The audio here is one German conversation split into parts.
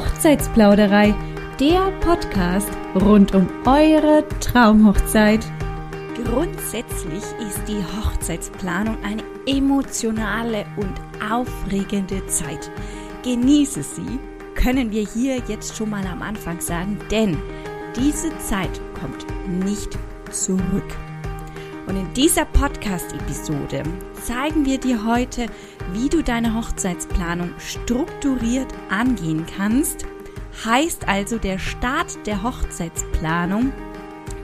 Hochzeitsplauderei, der Podcast rund um eure Traumhochzeit. Grundsätzlich ist die Hochzeitsplanung eine emotionale und aufregende Zeit. Genieße sie, können wir hier jetzt schon mal am Anfang sagen, denn diese Zeit kommt nicht zurück. Und in dieser Podcast-Episode zeigen wir dir heute, wie du deine Hochzeitsplanung strukturiert angehen kannst. Heißt also, der Start der Hochzeitsplanung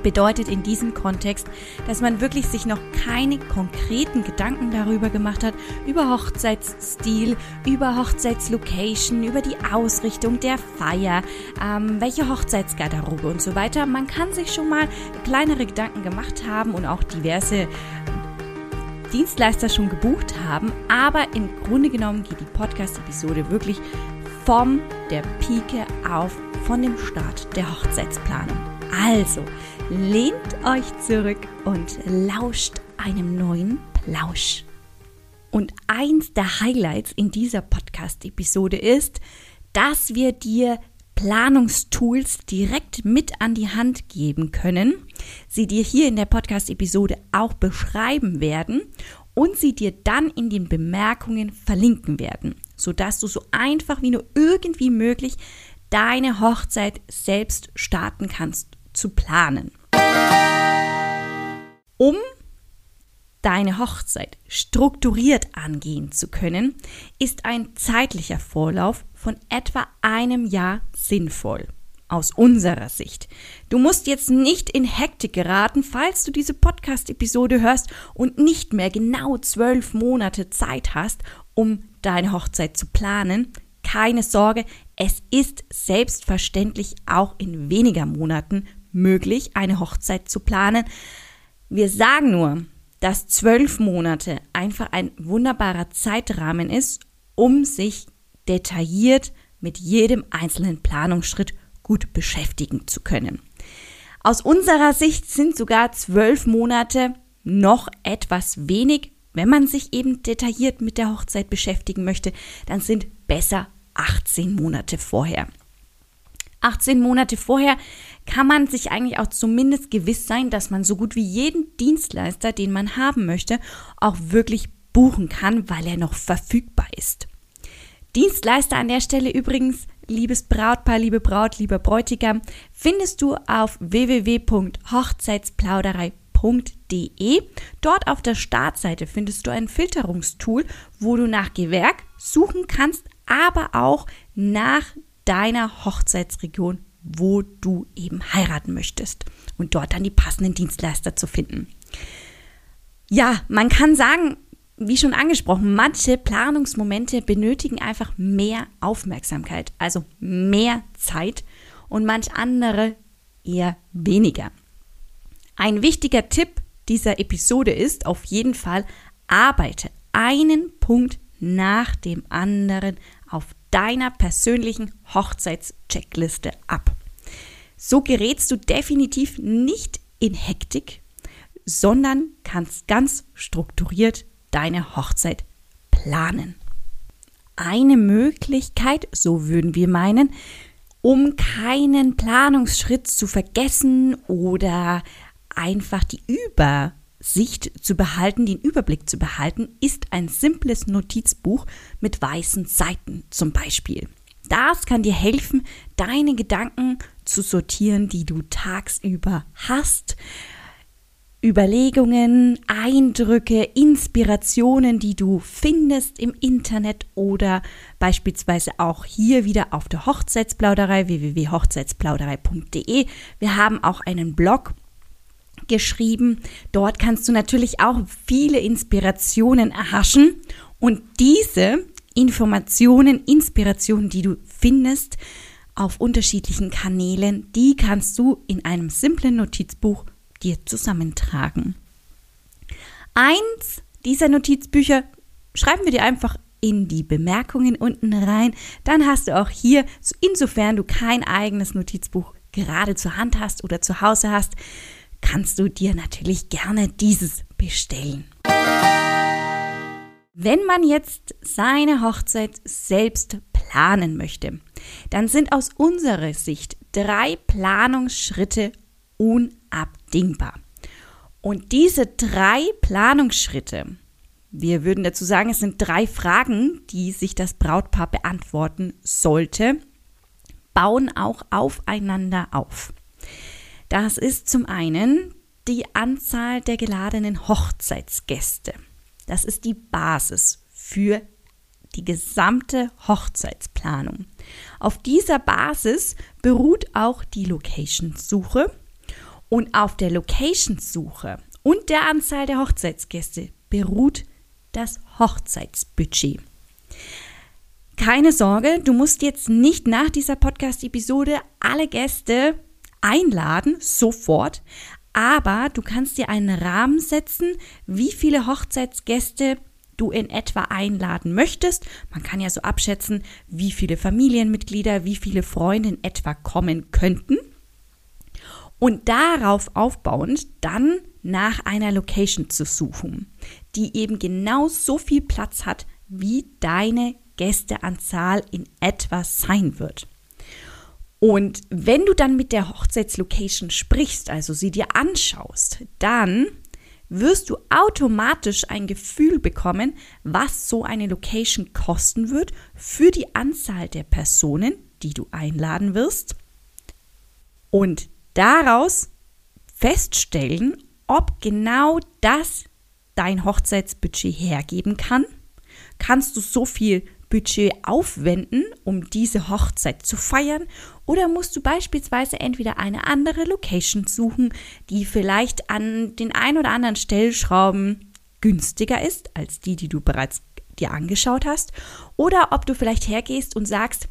bedeutet in diesem Kontext, dass man wirklich sich noch keine konkreten Gedanken darüber gemacht hat, über Hochzeitsstil, über Hochzeitslocation, über die Ausrichtung der Feier, ähm, welche Hochzeitsgarderobe und so weiter. Man kann sich schon mal kleinere Gedanken gemacht haben und auch diverse Dienstleister schon gebucht haben, aber im Grunde genommen geht die Podcast-Episode wirklich vom der Pike auf, von dem Start der Hochzeitsplanung. Also, lehnt euch zurück und lauscht einem neuen Plausch. Und eins der Highlights in dieser Podcast-Episode ist, dass wir dir Planungstools direkt mit an die Hand geben können, sie dir hier in der Podcast-Episode auch beschreiben werden und sie dir dann in den Bemerkungen verlinken werden, sodass du so einfach wie nur irgendwie möglich deine Hochzeit selbst starten kannst zu planen. Um deine Hochzeit strukturiert angehen zu können, ist ein zeitlicher Vorlauf von etwa einem Jahr sinnvoll. Aus unserer Sicht. Du musst jetzt nicht in Hektik geraten, falls du diese Podcast-Episode hörst und nicht mehr genau zwölf Monate Zeit hast, um deine Hochzeit zu planen. Keine Sorge, es ist selbstverständlich auch in weniger Monaten möglich, eine Hochzeit zu planen. Wir sagen nur, dass zwölf Monate einfach ein wunderbarer Zeitrahmen ist, um sich detailliert mit jedem einzelnen Planungsschritt gut beschäftigen zu können. Aus unserer Sicht sind sogar zwölf Monate noch etwas wenig. Wenn man sich eben detailliert mit der Hochzeit beschäftigen möchte, dann sind besser 18 Monate vorher. 18 Monate vorher kann man sich eigentlich auch zumindest gewiss sein, dass man so gut wie jeden Dienstleister, den man haben möchte, auch wirklich buchen kann, weil er noch verfügbar ist. Dienstleister an der Stelle übrigens, liebes Brautpaar, liebe Braut, lieber Bräutigam, findest du auf www.hochzeitsplauderei.de. Dort auf der Startseite findest du ein Filterungstool, wo du nach Gewerk suchen kannst, aber auch nach deiner Hochzeitsregion, wo du eben heiraten möchtest und dort dann die passenden Dienstleister zu finden. Ja, man kann sagen, wie schon angesprochen, manche Planungsmomente benötigen einfach mehr Aufmerksamkeit, also mehr Zeit und manch andere eher weniger. Ein wichtiger Tipp dieser Episode ist auf jeden Fall, arbeite einen Punkt nach dem anderen auf deiner persönlichen Hochzeitscheckliste ab. So gerätst du definitiv nicht in Hektik, sondern kannst ganz strukturiert deine Hochzeit planen. Eine Möglichkeit, so würden wir meinen, um keinen Planungsschritt zu vergessen oder einfach die Übersicht zu behalten, den Überblick zu behalten, ist ein simples Notizbuch mit weißen Seiten zum Beispiel. Das kann dir helfen, deine Gedanken zu sortieren, die du tagsüber hast Überlegungen, Eindrücke, Inspirationen, die du findest im Internet oder beispielsweise auch hier wieder auf der Hochzeitsplauderei www.hochzeitsplauderei.de. Wir haben auch einen Blog geschrieben. Dort kannst du natürlich auch viele Inspirationen erhaschen und diese Informationen, Inspirationen, die du findest auf unterschiedlichen Kanälen, die kannst du in einem simplen Notizbuch dir zusammentragen. Eins dieser Notizbücher schreiben wir dir einfach in die Bemerkungen unten rein. Dann hast du auch hier, insofern du kein eigenes Notizbuch gerade zur Hand hast oder zu Hause hast, kannst du dir natürlich gerne dieses bestellen. Wenn man jetzt seine Hochzeit selbst planen möchte, dann sind aus unserer Sicht drei Planungsschritte unabdingbar. Und diese drei Planungsschritte, wir würden dazu sagen, es sind drei Fragen, die sich das Brautpaar beantworten sollte, bauen auch aufeinander auf. Das ist zum einen die Anzahl der geladenen Hochzeitsgäste. Das ist die Basis für die gesamte Hochzeitsplanung. Auf dieser Basis beruht auch die Location-Suche und auf der Location-Suche und der Anzahl der Hochzeitsgäste beruht das Hochzeitsbudget. Keine Sorge, du musst jetzt nicht nach dieser Podcast-Episode alle Gäste einladen, sofort, aber du kannst dir einen Rahmen setzen, wie viele Hochzeitsgäste du in etwa einladen möchtest. Man kann ja so abschätzen, wie viele Familienmitglieder, wie viele Freunde in etwa kommen könnten. Und darauf aufbauend dann nach einer Location zu suchen, die eben genau so viel Platz hat, wie deine Gästeanzahl in etwa sein wird. Und wenn du dann mit der Hochzeitslocation sprichst, also sie dir anschaust, dann wirst du automatisch ein Gefühl bekommen, was so eine Location kosten wird für die Anzahl der Personen, die du einladen wirst. Und daraus feststellen, ob genau das dein Hochzeitsbudget hergeben kann. Kannst du so viel Budget aufwenden, um diese Hochzeit zu feiern? Oder musst du beispielsweise entweder eine andere Location suchen, die vielleicht an den ein oder anderen Stellschrauben günstiger ist als die, die du bereits dir angeschaut hast? Oder ob du vielleicht hergehst und sagst,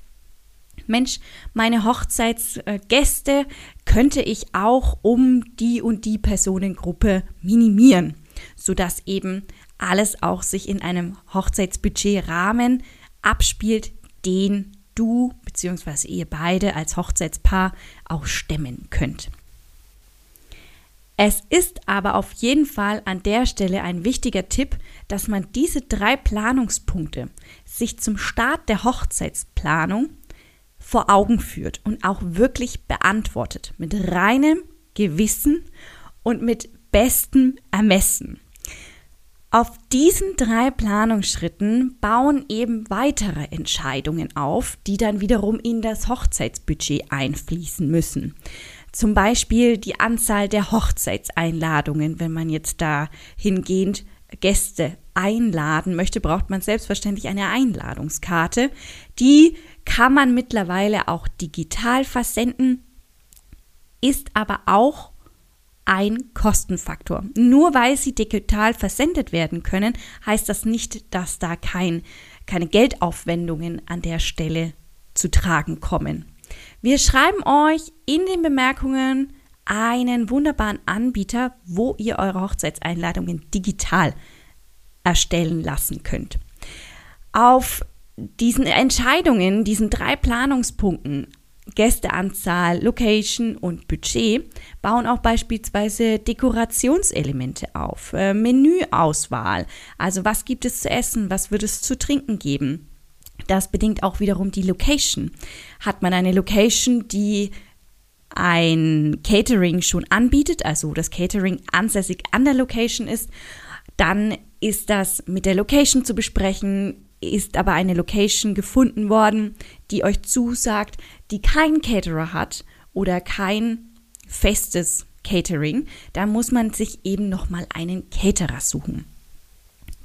Mensch, meine Hochzeitsgäste könnte ich auch um die und die Personengruppe minimieren, sodass eben alles auch sich in einem Hochzeitsbudgetrahmen abspielt, den du bzw. ihr beide als Hochzeitspaar auch stemmen könnt. Es ist aber auf jeden Fall an der Stelle ein wichtiger Tipp, dass man diese drei Planungspunkte sich zum Start der Hochzeitsplanung vor Augen führt und auch wirklich beantwortet mit reinem Gewissen und mit bestem Ermessen. Auf diesen drei Planungsschritten bauen eben weitere Entscheidungen auf, die dann wiederum in das Hochzeitsbudget einfließen müssen. Zum Beispiel die Anzahl der Hochzeitseinladungen. Wenn man jetzt da hingehend Gäste einladen möchte, braucht man selbstverständlich eine Einladungskarte. Die kann man mittlerweile auch digital versenden, ist aber auch ein Kostenfaktor. Nur weil sie digital versendet werden können, heißt das nicht, dass da kein, keine Geldaufwendungen an der Stelle zu tragen kommen. Wir schreiben euch in den Bemerkungen einen wunderbaren Anbieter, wo ihr eure Hochzeitseinladungen digital erstellen lassen könnt. Auf diesen Entscheidungen, diesen drei Planungspunkten Gästeanzahl, Location und Budget bauen auch beispielsweise Dekorationselemente auf, äh, Menüauswahl, also was gibt es zu essen, was wird es zu trinken geben. Das bedingt auch wiederum die Location. Hat man eine Location, die ein Catering schon anbietet, also das Catering ansässig an der Location ist, dann ist das mit der Location zu besprechen, ist aber eine Location gefunden worden, die euch zusagt, die keinen Caterer hat oder kein festes Catering, da muss man sich eben nochmal einen Caterer suchen.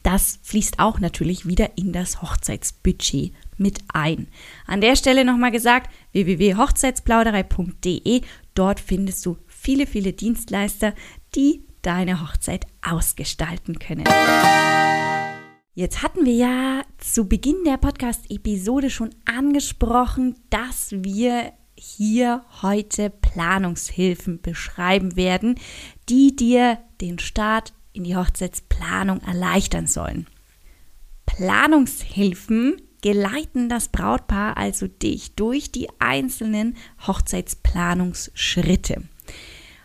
Das fließt auch natürlich wieder in das Hochzeitsbudget mit ein. An der Stelle nochmal gesagt, www.hochzeitsplauderei.de, dort findest du viele, viele Dienstleister, die deine Hochzeit ausgestalten können. Jetzt hatten wir ja zu Beginn der Podcast-Episode schon angesprochen, dass wir hier heute Planungshilfen beschreiben werden, die dir den Start in die Hochzeitsplanung erleichtern sollen. Planungshilfen geleiten das Brautpaar also dich durch die einzelnen Hochzeitsplanungsschritte.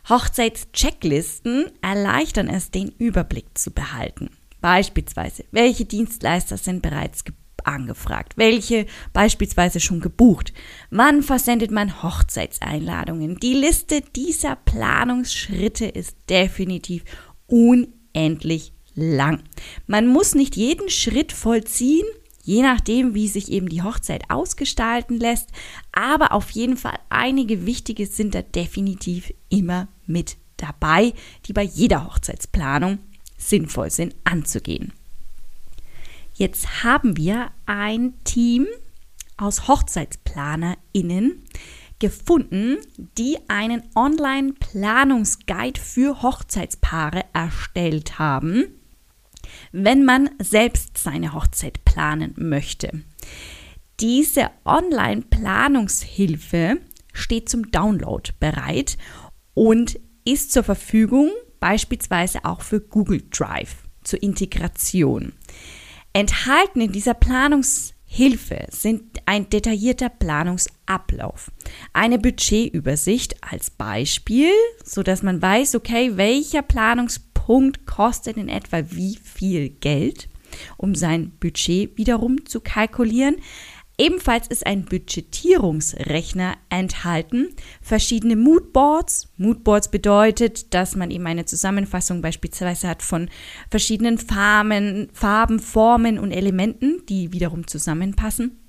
Hochzeitschecklisten erleichtern es, den Überblick zu behalten. Beispielsweise, welche Dienstleister sind bereits angefragt? Welche beispielsweise schon gebucht? Wann versendet man Hochzeitseinladungen? Die Liste dieser Planungsschritte ist definitiv unendlich lang. Man muss nicht jeden Schritt vollziehen, je nachdem, wie sich eben die Hochzeit ausgestalten lässt, aber auf jeden Fall einige wichtige sind da definitiv immer mit dabei, die bei jeder Hochzeitsplanung sinnvoll sind anzugehen. Jetzt haben wir ein Team aus HochzeitsplanerInnen gefunden, die einen Online-Planungsguide für Hochzeitspaare erstellt haben, wenn man selbst seine Hochzeit planen möchte. Diese Online-Planungshilfe steht zum Download bereit und ist zur Verfügung beispielsweise auch für Google Drive zur Integration. Enthalten in dieser Planungshilfe sind ein detaillierter Planungsablauf, eine Budgetübersicht als Beispiel, so dass man weiß, okay, welcher Planungspunkt kostet in etwa wie viel Geld, um sein Budget wiederum zu kalkulieren. Ebenfalls ist ein Budgetierungsrechner enthalten, verschiedene Moodboards. Moodboards bedeutet, dass man eben eine Zusammenfassung beispielsweise hat von verschiedenen Farben, Farben, Formen und Elementen, die wiederum zusammenpassen.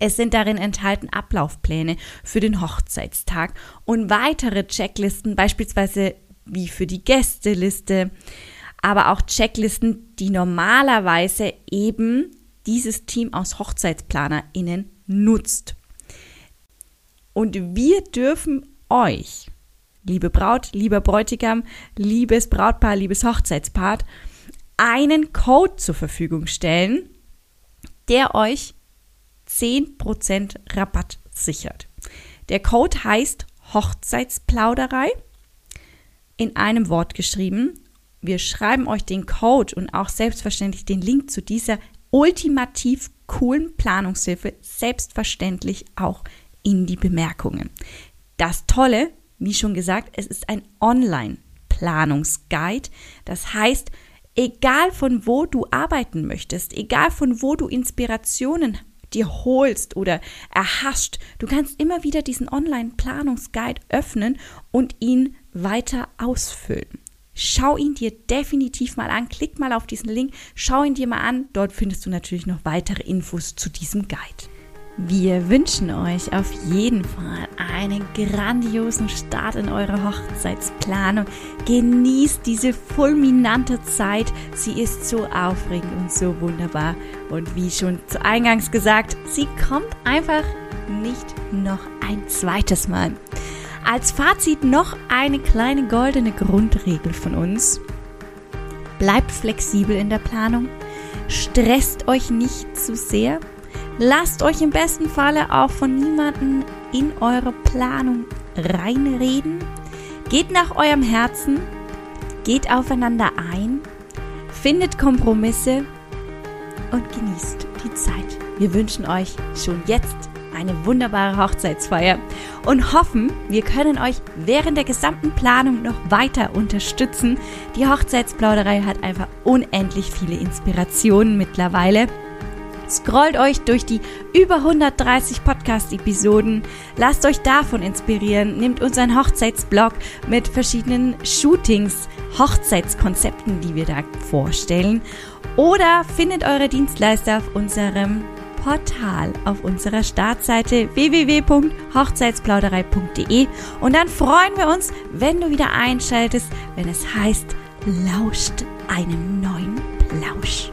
Es sind darin enthalten Ablaufpläne für den Hochzeitstag und weitere Checklisten, beispielsweise wie für die Gästeliste, aber auch Checklisten, die normalerweise eben dieses Team aus HochzeitsplanerInnen nutzt. Und wir dürfen euch, liebe Braut, lieber Bräutigam, liebes Brautpaar, liebes Hochzeitspaar, einen Code zur Verfügung stellen, der euch 10% Rabatt sichert. Der Code heißt Hochzeitsplauderei in einem Wort geschrieben. Wir schreiben euch den Code und auch selbstverständlich den Link zu dieser ultimativ coolen Planungshilfe selbstverständlich auch in die Bemerkungen. Das Tolle, wie schon gesagt, es ist ein Online-Planungsguide. Das heißt, egal von wo du arbeiten möchtest, egal von wo du Inspirationen dir holst oder erhascht, du kannst immer wieder diesen Online-Planungsguide öffnen und ihn weiter ausfüllen. Schau ihn dir definitiv mal an. Klick mal auf diesen Link, schau ihn dir mal an. Dort findest du natürlich noch weitere Infos zu diesem Guide. Wir wünschen euch auf jeden Fall einen grandiosen Start in eure Hochzeitsplanung. Genießt diese fulminante Zeit. Sie ist so aufregend und so wunderbar. Und wie schon zu Eingangs gesagt, sie kommt einfach nicht noch ein zweites Mal. Als Fazit noch eine kleine goldene Grundregel von uns. Bleibt flexibel in der Planung, stresst euch nicht zu sehr, lasst euch im besten Falle auch von niemandem in eure Planung reinreden, geht nach eurem Herzen, geht aufeinander ein, findet Kompromisse. Und genießt die Zeit. Wir wünschen euch schon jetzt eine wunderbare Hochzeitsfeier und hoffen, wir können euch während der gesamten Planung noch weiter unterstützen. Die Hochzeitsplauderei hat einfach unendlich viele Inspirationen mittlerweile. Scrollt euch durch die über 130 Podcast-Episoden, lasst euch davon inspirieren, nehmt unseren Hochzeitsblog mit verschiedenen Shootings, Hochzeitskonzepten, die wir da vorstellen, oder findet eure Dienstleister auf unserem Portal auf unserer Startseite www.hochzeitsplauderei.de und dann freuen wir uns, wenn du wieder einschaltest, wenn es heißt, lauscht einem neuen Plausch.